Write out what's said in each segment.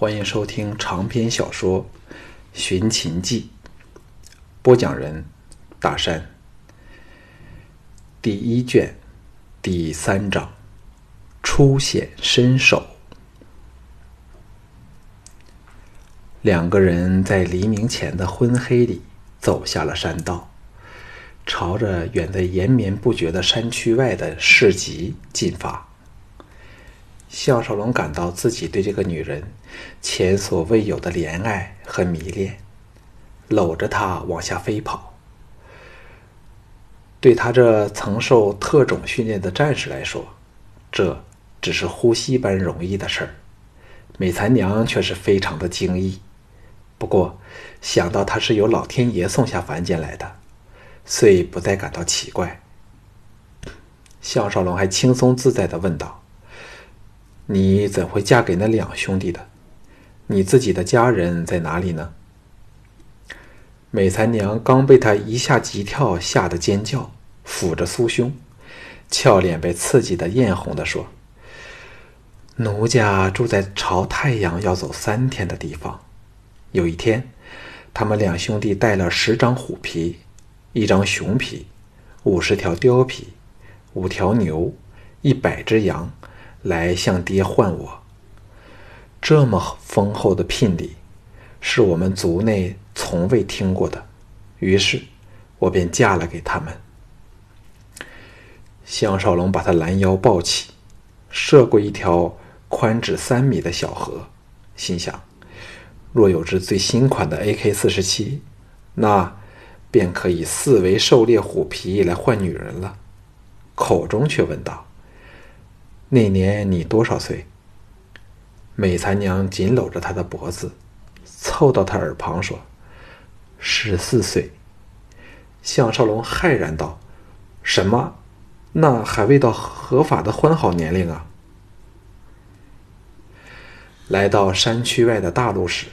欢迎收听长篇小说《寻秦记》，播讲人：大山。第一卷第三章：初显身手。两个人在黎明前的昏黑里走下了山道，朝着远在延绵不绝的山区外的市集进发。项少龙感到自己对这个女人前所未有的怜爱和迷恋，搂着她往下飞跑。对他这曾受特种训练的战士来说，这只是呼吸般容易的事儿。美残娘却是非常的惊异，不过想到她是由老天爷送下凡间来的，遂不再感到奇怪。项少龙还轻松自在的问道。你怎会嫁给那两兄弟的？你自己的家人在哪里呢？美才娘刚被他一下急跳吓得尖叫，抚着酥胸，俏脸被刺激的艳红的说：“奴家住在朝太阳要走三天的地方。有一天，他们两兄弟带了十张虎皮，一张熊皮，五十条貂皮，五条牛，一百只羊。”来向爹换我，这么丰厚的聘礼，是我们族内从未听过的。于是，我便嫁了给他们。项少龙把他拦腰抱起，涉过一条宽只三米的小河，心想：若有只最新款的 AK 四十七，那便可以四围狩猎虎皮来换女人了。口中却问道。那年你多少岁？美残娘紧搂着他的脖子，凑到他耳旁说：“十四岁。”项少龙骇然道：“什么？那还未到合法的欢好年龄啊！”来到山区外的大路时，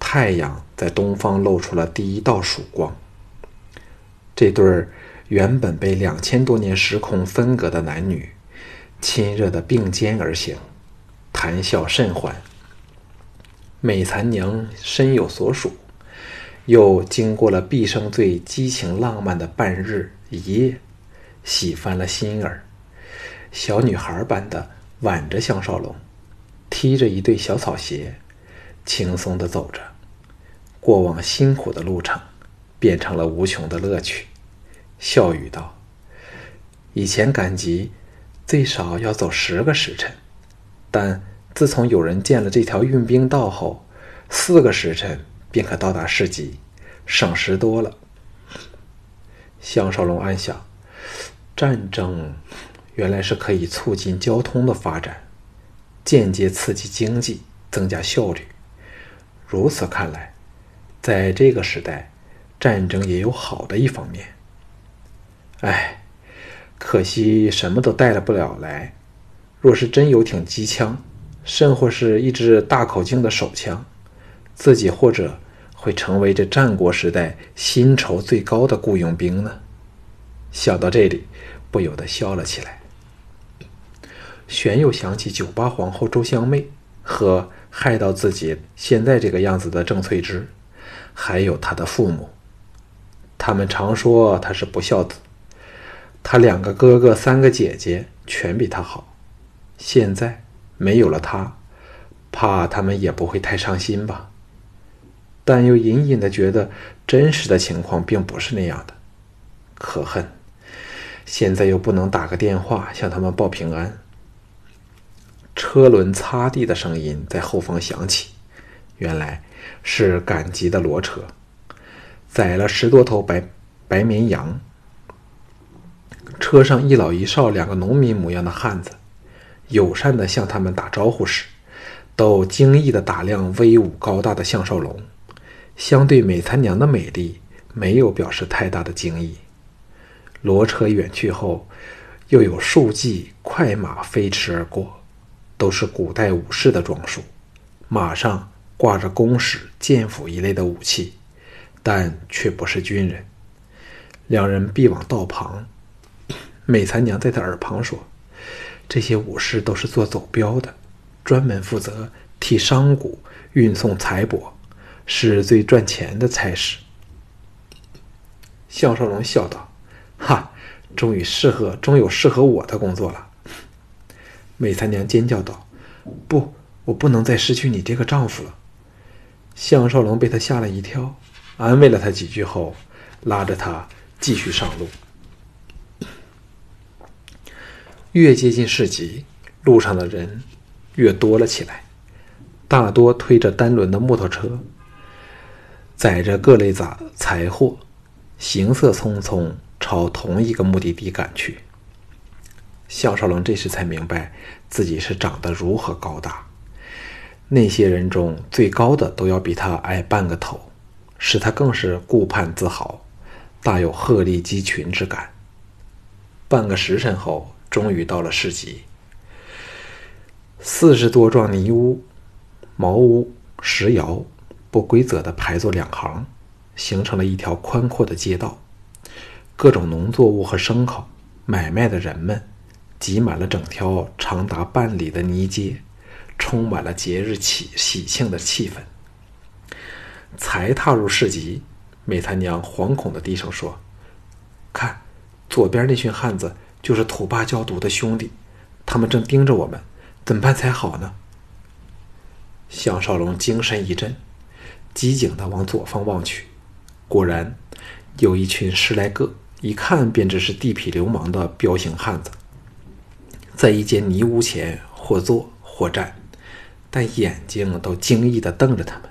太阳在东方露出了第一道曙光。这对儿原本被两千多年时空分隔的男女。亲热的并肩而行，谈笑甚欢。美残娘身有所属，又经过了毕生最激情浪漫的半日一夜，喜翻了心儿。小女孩般的挽着项少龙，踢着一对小草鞋，轻松的走着。过往辛苦的路程，变成了无穷的乐趣。笑语道：“以前赶集。”最少要走十个时辰，但自从有人建了这条运兵道后，四个时辰便可到达市集，省时多了。项少龙暗想：战争原来是可以促进交通的发展，间接刺激经济，增加效率。如此看来，在这个时代，战争也有好的一方面。哎。可惜什么都带了不了来。若是真有挺机枪，甚或是一支大口径的手枪，自己或者会成为这战国时代薪酬最高的雇佣兵呢。想到这里，不由得笑了起来。旋又想起酒吧皇后周香妹和害到自己现在这个样子的郑翠芝，还有他的父母，他们常说他是不孝子。他两个哥哥、三个姐姐全比他好，现在没有了他，怕他们也不会太伤心吧。但又隐隐的觉得真实的情况并不是那样的，可恨！现在又不能打个电话向他们报平安。车轮擦地的声音在后方响起，原来是赶集的骡车，载了十多头白白绵羊。车上一老一少两个农民模样的汉子，友善地向他们打招呼时，都惊异地打量威武高大的项少龙，相对美残娘的美丽，没有表示太大的惊异。骡车远去后，又有数骑快马飞驰而过，都是古代武士的装束，马上挂着弓矢、剑斧一类的武器，但却不是军人。两人避往道旁。美残娘在他耳旁说：“这些武士都是做走镖的，专门负责替商贾运送财帛，是最赚钱的差事。项少龙笑道：“哈，终于适合，终有适合我的工作了。”美残娘尖叫道：“不，我不能再失去你这个丈夫了。”项少龙被他吓了一跳，安慰了他几句后，拉着他继续上路。越接近市集，路上的人越多了起来，大多推着单轮的木头车，载着各类杂财货，行色匆匆朝同一个目的地赶去。项少龙这时才明白自己是长得如何高大，那些人中最高的都要比他矮半个头，使他更是顾盼自豪，大有鹤立鸡群之感。半个时辰后。终于到了市集，四十多幢泥屋、茅屋、石窑，不规则的排作两行，形成了一条宽阔的街道。各种农作物和牲口买卖的人们，挤满了整条长达半里的泥街，充满了节日喜喜庆的气氛。才踏入市集，美残娘惶恐的低声说：“看，左边那群汉子。”就是土霸教毒的兄弟，他们正盯着我们，怎么办才好呢？项少龙精神一振，机警地往左方望去，果然有一群十来个，一看便知是地痞流氓的彪形汉子，在一间泥屋前或坐或站，但眼睛都惊异地瞪着他们。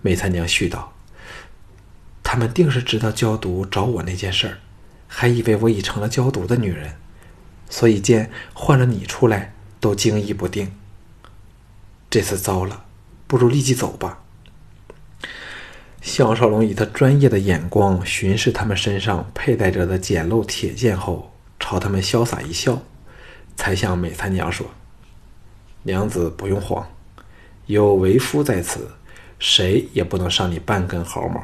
梅三娘絮道：“他们定是知道教毒找我那件事儿。”还以为我已成了焦毒的女人，所以见换了你出来都惊疑不定。这次糟了，不如立即走吧。项少龙以他专业的眼光巡视他们身上佩戴着的简陋铁剑后，朝他们潇洒一笑，才向美残娘说：“娘子不用慌，有为夫在此，谁也不能伤你半根毫毛。”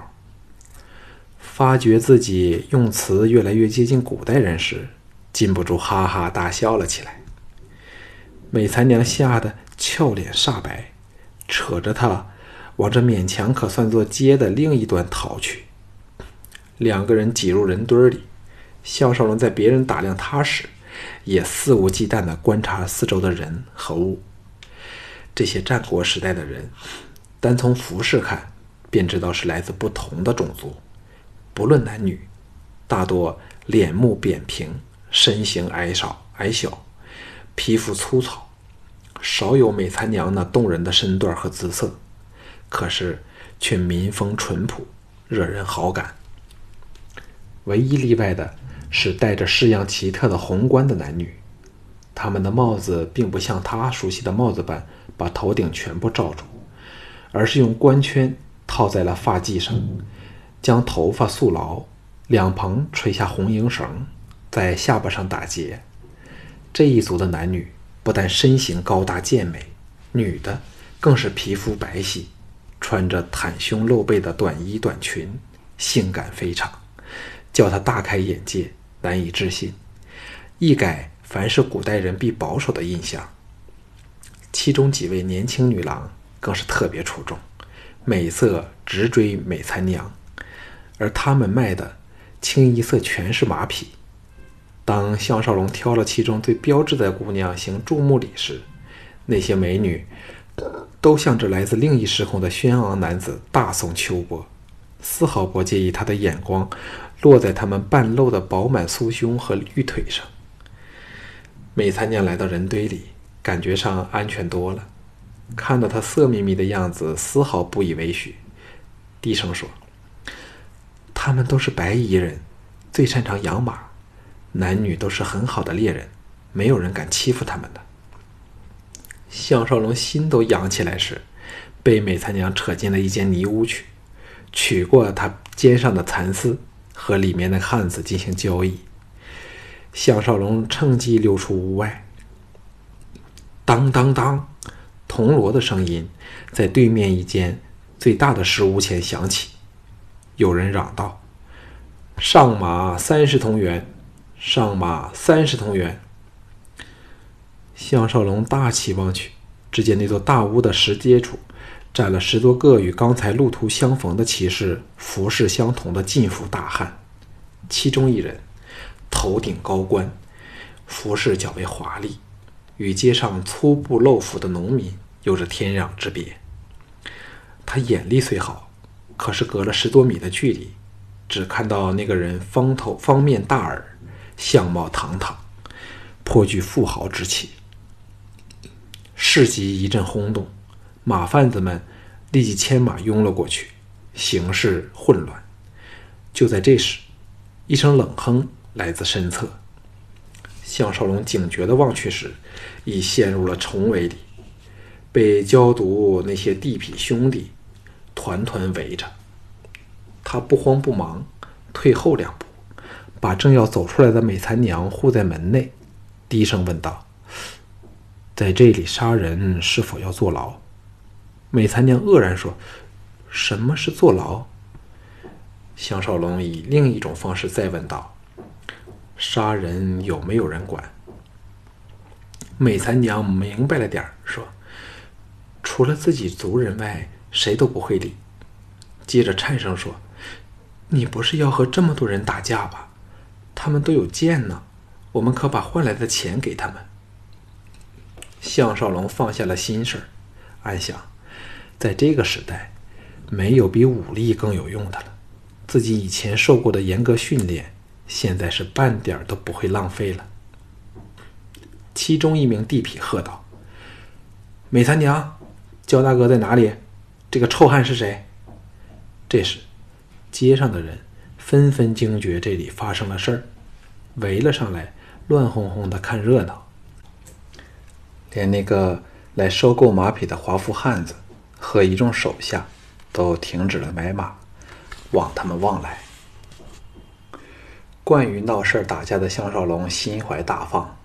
发觉自己用词越来越接近古代人时，禁不住哈哈大笑了起来。美残娘吓得俏脸煞白，扯着他往这勉强可算作街的另一端逃去。两个人挤入人堆里，肖少龙在别人打量他时，也肆无忌惮地观察四周的人和物。这些战国时代的人，单从服饰看，便知道是来自不同的种族。不论男女，大多脸目扁平，身形矮少矮小，皮肤粗糙，少有美残娘那动人的身段和姿色，可是却民风淳朴，惹人好感。唯一例外的是戴着式样奇特的红冠的男女，他们的帽子并不像他熟悉的帽子般把头顶全部罩住，而是用冠圈套在了发髻上。将头发束牢，两旁垂下红缨绳，在下巴上打结。这一族的男女不但身形高大健美，女的更是皮肤白皙，穿着袒胸露背的短衣短裙，性感非常，叫他大开眼界，难以置信，一改凡是古代人必保守的印象。其中几位年轻女郎更是特别出众，美色直追美残娘。而他们卖的清一色全是马匹。当项少龙挑了其中最标致的姑娘行注目礼时，那些美女都向着来自另一时空的轩昂男子大送秋波，丝毫不介意他的眼光落在他们半露的饱满酥胸和玉腿上。美餐娘来到人堆里，感觉上安全多了，看到他色眯眯的样子，丝毫不以为许，低声说。他们都是白衣人，最擅长养马，男女都是很好的猎人，没有人敢欺负他们的。项少龙心都痒起来时，被美残娘扯进了一间泥屋去，取过他肩上的蚕丝，和里面的汉子进行交易。项少龙趁机溜出屋外。当当当，铜锣的声音在对面一间最大的石屋前响起。有人嚷道：“上马三十铜元，上马三十铜元。”项少龙大起望去，只见那座大屋的石阶处，站了十多个与刚才路途相逢的骑士服饰相同的进府大汉，其中一人头顶高冠，服饰较为华丽，与街上粗布露服的农民有着天壤之别。他眼力虽好，可是隔了十多米的距离，只看到那个人方头方面大耳，相貌堂堂，颇具富豪之气。市集一阵轰动，马贩子们立即牵马拥了过去，形势混乱。就在这时，一声冷哼来自身侧。项少龙警觉地望去时，已陷入了重围里，被焦毒那些地痞兄弟。团团围着他，不慌不忙，退后两步，把正要走出来的美残娘护在门内，低声问道：“在这里杀人，是否要坐牢？”美残娘愕然说：“什么是坐牢？”项少龙以另一种方式再问道：“杀人有没有人管？”美残娘明白了点儿，说：“除了自己族人外。”谁都不会理。接着颤声说：“你不是要和这么多人打架吧？他们都有剑呢，我们可把换来的钱给他们。”项少龙放下了心事儿，暗想：在这个时代，没有比武力更有用的了。自己以前受过的严格训练，现在是半点都不会浪费了。其中一名地痞喝道：“美三娘，焦大哥在哪里？”这个臭汉是谁？这时，街上的人纷纷惊觉这里发生了事儿，围了上来，乱哄哄的看热闹。连那个来收购马匹的华服汉子和一众手下都停止了买马，往他们望来。惯于闹事打架的项少龙心怀大放，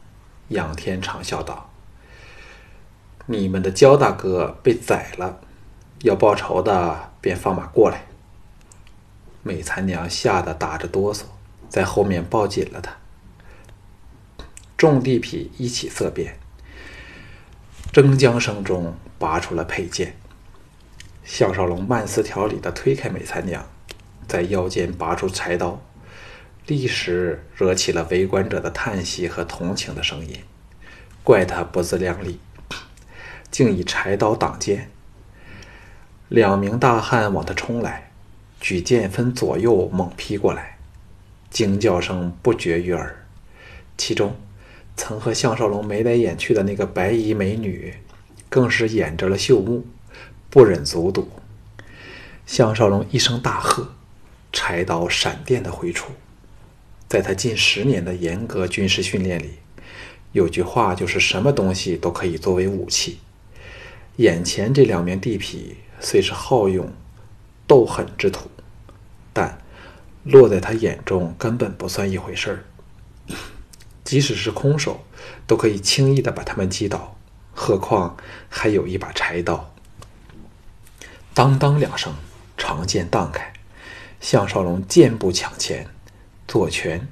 仰天长笑道：“你们的焦大哥被宰了。”要报仇的，便放马过来。美残娘吓得打着哆嗦，在后面抱紧了他。众地痞一起色变，争将声中拔出了佩剑。项少龙慢丝条理的推开美残娘，在腰间拔出柴刀，立时惹起了围观者的叹息和同情的声音。怪他不自量力，竟以柴刀挡剑。两名大汉往他冲来，举剑分左右猛劈过来，惊叫声不绝于耳。其中，曾和项少龙眉来眼去的那个白衣美女，更是掩着了秀目，不忍卒睹。项少龙一声大喝，柴刀闪电的挥出。在他近十年的严格军事训练里，有句话就是什么东西都可以作为武器。眼前这两名地痞。虽是好勇斗狠之徒，但落在他眼中根本不算一回事儿。即使是空手，都可以轻易的把他们击倒，何况还有一把柴刀。当当两声，长剑荡开，项少龙箭步抢前，左拳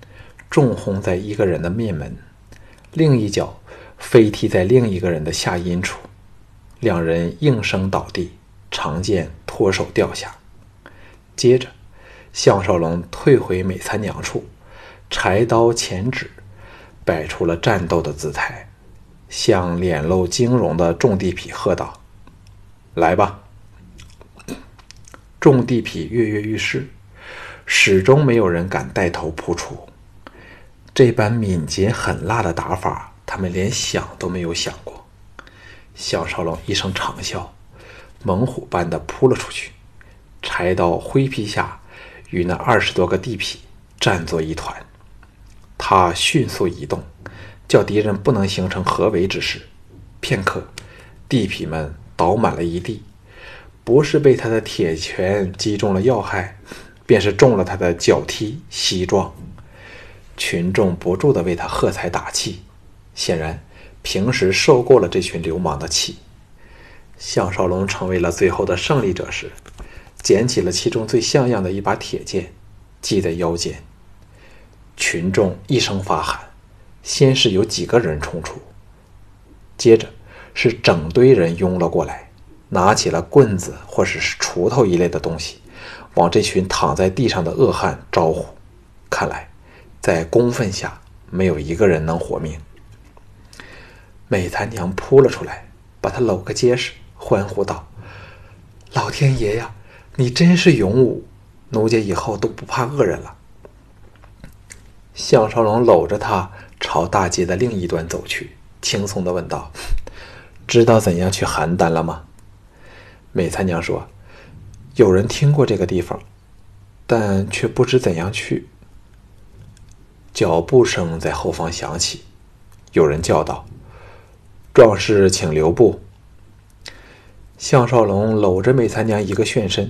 重轰在一个人的面门，另一脚飞踢在另一个人的下阴处，两人应声倒地。长剑脱手掉下，接着，项少龙退回美餐娘处，柴刀前指，摆出了战斗的姿态，向脸露惊容的众地痞喝道：“来吧！”众地痞跃跃欲试，始终没有人敢带头扑出。这般敏捷狠辣的打法，他们连想都没有想过。项少龙一声长啸。猛虎般的扑了出去，柴刀挥劈下，与那二十多个地痞战作一团。他迅速移动，叫敌人不能形成合围之势。片刻，地痞们倒满了一地，不是被他的铁拳击中了要害，便是中了他的脚踢膝撞。群众不住地为他喝彩打气，显然平时受够了这群流氓的气。项少龙成为了最后的胜利者时，捡起了其中最像样的一把铁剑，系在腰间。群众一声发喊，先是有几个人冲出，接着是整堆人拥了过来，拿起了棍子或者是锄头一类的东西，往这群躺在地上的恶汉招呼。看来，在公愤下，没有一个人能活命。美残娘扑了出来，把他搂个结实，欢呼道：“老天爷呀，你真是勇武！奴家以后都不怕恶人了。”项少龙搂着她朝大街的另一端走去，轻松的问道：“知道怎样去邯郸了吗？”美残娘说：“有人听过这个地方，但却不知怎样去。”脚步声在后方响起，有人叫道：“壮士，请留步。”项少龙搂着美残娘一个旋身，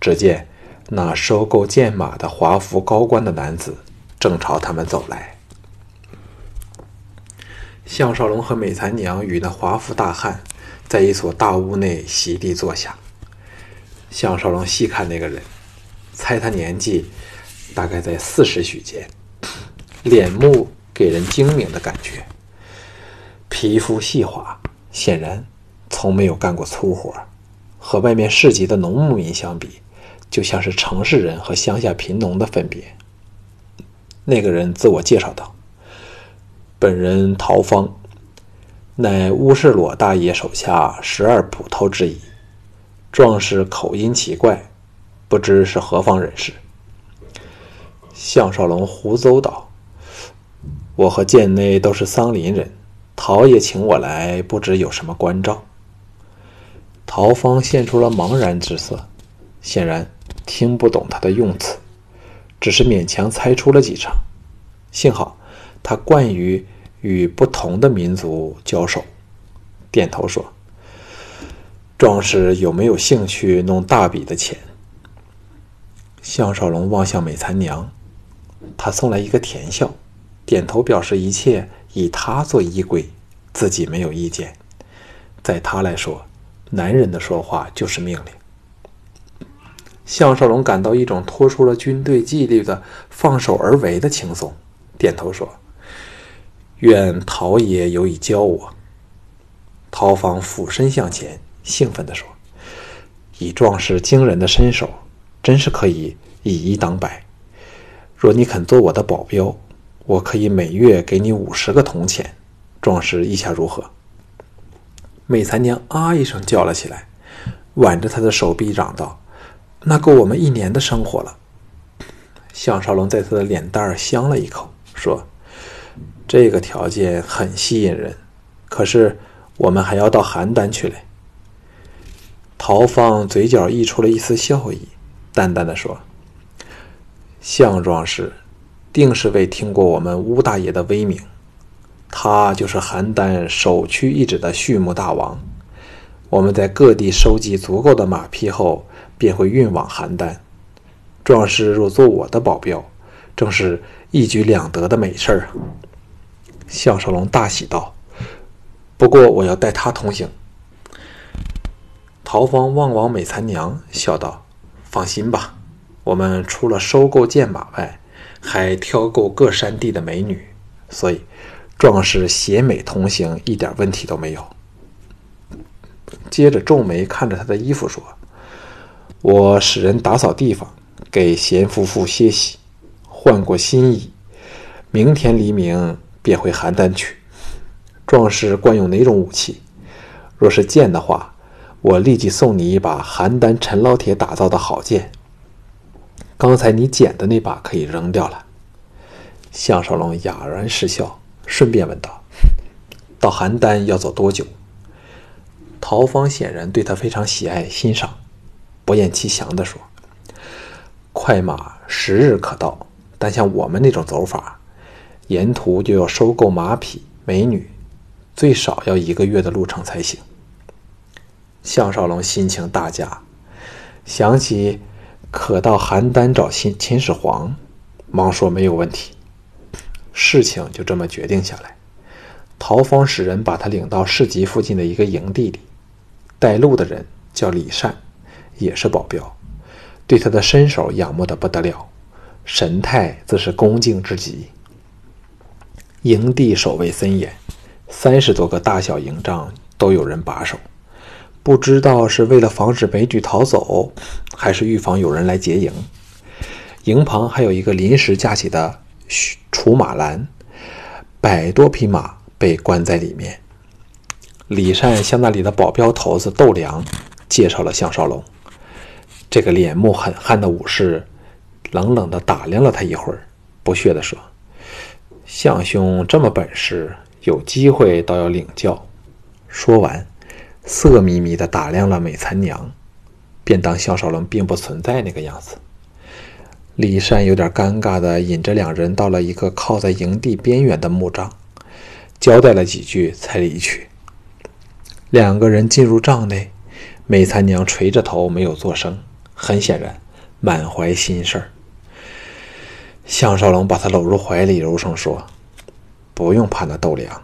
只见那收购剑马的华服高官的男子正朝他们走来。项少龙和美残娘与那华服大汉在一所大屋内席地坐下。项少龙细看那个人，猜他年纪大概在四十许间。脸目给人精明的感觉，皮肤细滑，显然从没有干过粗活。和外面市集的农牧民相比，就像是城市人和乡下贫农的分别。那个人自我介绍道：“本人陶方，乃乌世裸大爷手下十二捕头之一。壮士口音奇怪，不知是何方人士。”项少龙胡诌道。我和剑内都是桑林人，陶爷请我来，不知有什么关照。陶芳现出了茫然之色，显然听不懂他的用词，只是勉强猜出了几成。幸好他惯于与不同的民族交手，点头说：“壮士有没有兴趣弄大笔的钱？”项少龙望向美残娘，他送来一个甜笑。点头表示一切以他做依归，自己没有意见。在他来说，男人的说话就是命令。项少龙感到一种脱出了军队纪律的放手而为的轻松，点头说：“愿陶爷有以教我。”陶芳俯身向前，兴奋地说：“以壮士惊人的身手，真是可以以一当百。若你肯做我的保镖。”我可以每月给你五十个铜钱，壮士意下如何？美残娘啊一声叫了起来，挽着他的手臂嚷道：“那够我们一年的生活了。”项少龙在他的脸蛋儿香了一口，说：“这个条件很吸引人，可是我们还要到邯郸去嘞。”陶芳嘴角溢出了一丝笑意，淡淡的说：“项壮士。”定是未听过我们乌大爷的威名，他就是邯郸首屈一指的畜牧大王。我们在各地收集足够的马匹后，便会运往邯郸。壮士若做我的保镖，正是一举两得的美事儿啊！项少龙大喜道：“不过我要带他同行。”陶芳望望美残娘，笑道：“放心吧，我们除了收购剑马外，”还挑购各山地的美女，所以壮士携美同行一点问题都没有。接着皱眉看着他的衣服说：“我使人打扫地方，给贤夫妇歇息，换过新衣。明天黎明便回邯郸去。壮士惯用哪种武器？若是剑的话，我立即送你一把邯郸陈老铁打造的好剑。”刚才你捡的那把可以扔掉了。项少龙哑然失笑，顺便问道：“到邯郸要走多久？”陶芳显然对他非常喜爱欣赏，不厌其详地说：“快马十日可到，但像我们那种走法，沿途就要收购马匹、美女，最少要一个月的路程才行。”项少龙心情大佳，想起。可到邯郸找秦秦始皇，忙说没有问题。事情就这么决定下来。陶方使人把他领到市集附近的一个营地里，带路的人叫李善，也是保镖，对他的身手仰慕的不得了，神态自是恭敬之极。营地守卫森严，三十多个大小营帐都有人把守，不知道是为了防止美女逃走，还是预防有人来劫营。营旁还有一个临时架起的储马栏，百多匹马被关在里面。李善向那里的保镖头子窦良介绍了项少龙。这个脸目狠悍的武士冷冷地打量了他一会儿，不屑地说：“项兄这么本事，有机会倒要领教。”说完，色眯眯地打量了美残娘，便当项少龙并不存在那个样子。李善有点尴尬地引着两人到了一个靠在营地边缘的木帐，交代了几句才离去。两个人进入帐内，美残娘垂着头没有作声，很显然满怀心事儿。项少龙把她搂入怀里，柔声说：“不用怕那豆粮，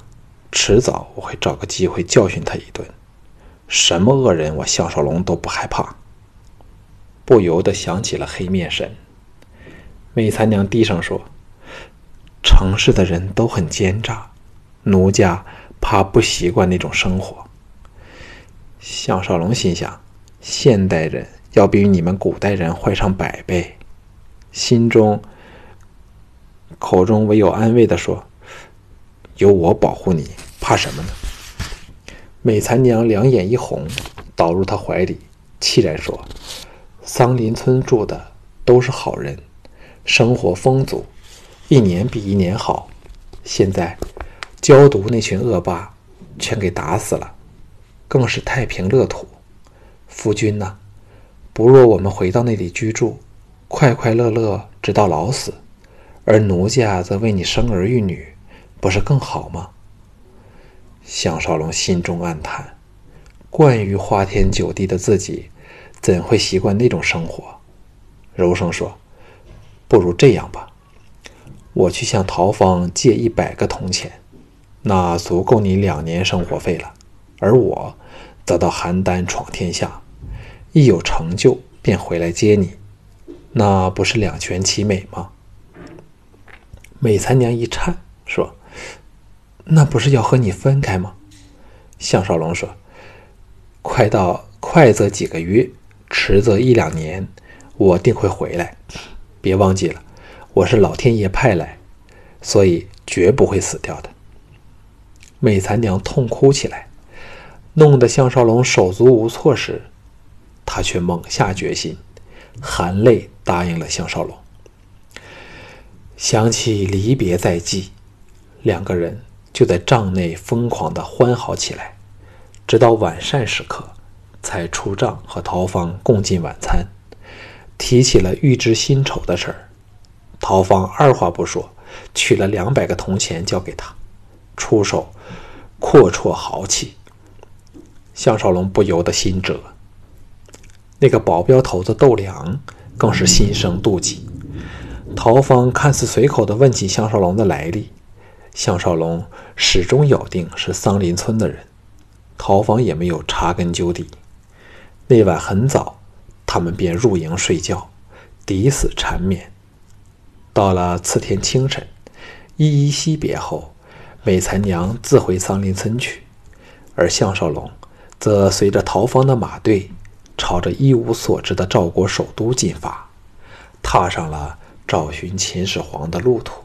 迟早我会找个机会教训他一顿。什么恶人，我项少龙都不害怕。”不由得想起了黑面神。美残娘低声说：“城市的人都很奸诈，奴家怕不习惯那种生活。”项少龙心想：“现代人要比你们古代人坏上百倍。”心中、口中唯有安慰的说：“有我保护你，怕什么呢？”美残娘两眼一红，倒入他怀里，凄然说：“桑林村住的都是好人，生活丰足，一年比一年好。现在焦毒那群恶霸全给打死了。”更是太平乐土，夫君呐，不若我们回到那里居住，快快乐乐直到老死，而奴家则为你生儿育女，不是更好吗？项少龙心中暗叹，惯于花天酒地的自己，怎会习惯那种生活？柔声说：“不如这样吧，我去向陶芳借一百个铜钱，那足够你两年生活费了。”而我则到邯郸闯天下，一有成就便回来接你，那不是两全其美吗？美才娘一颤，说：“那不是要和你分开吗？”项少龙说：“快到快则几个月，迟则一两年，我定会回来。别忘记了，我是老天爷派来，所以绝不会死掉的。”美残娘痛哭起来。弄得项少龙手足无措时，他却猛下决心，含泪答应了项少龙。想起离别在即，两个人就在帐内疯狂的欢好起来，直到晚膳时刻，才出帐和陶芳共进晚餐。提起了预支薪酬的事儿，陶芳二话不说，取了两百个铜钱交给他，出手阔绰豪气。项少龙不由得心折，那个保镖头子窦良更是心生妒忌。陶芳看似随口的问起项少龙的来历，项少龙始终咬定是桑林村的人，陶芳也没有查根究底。那晚很早，他们便入营睡觉，抵死缠绵。到了次天清晨，依依惜别后，美残娘自回桑林村去，而项少龙。则随着陶芳的马队，朝着一无所知的赵国首都进发，踏上了找寻秦始皇的路途。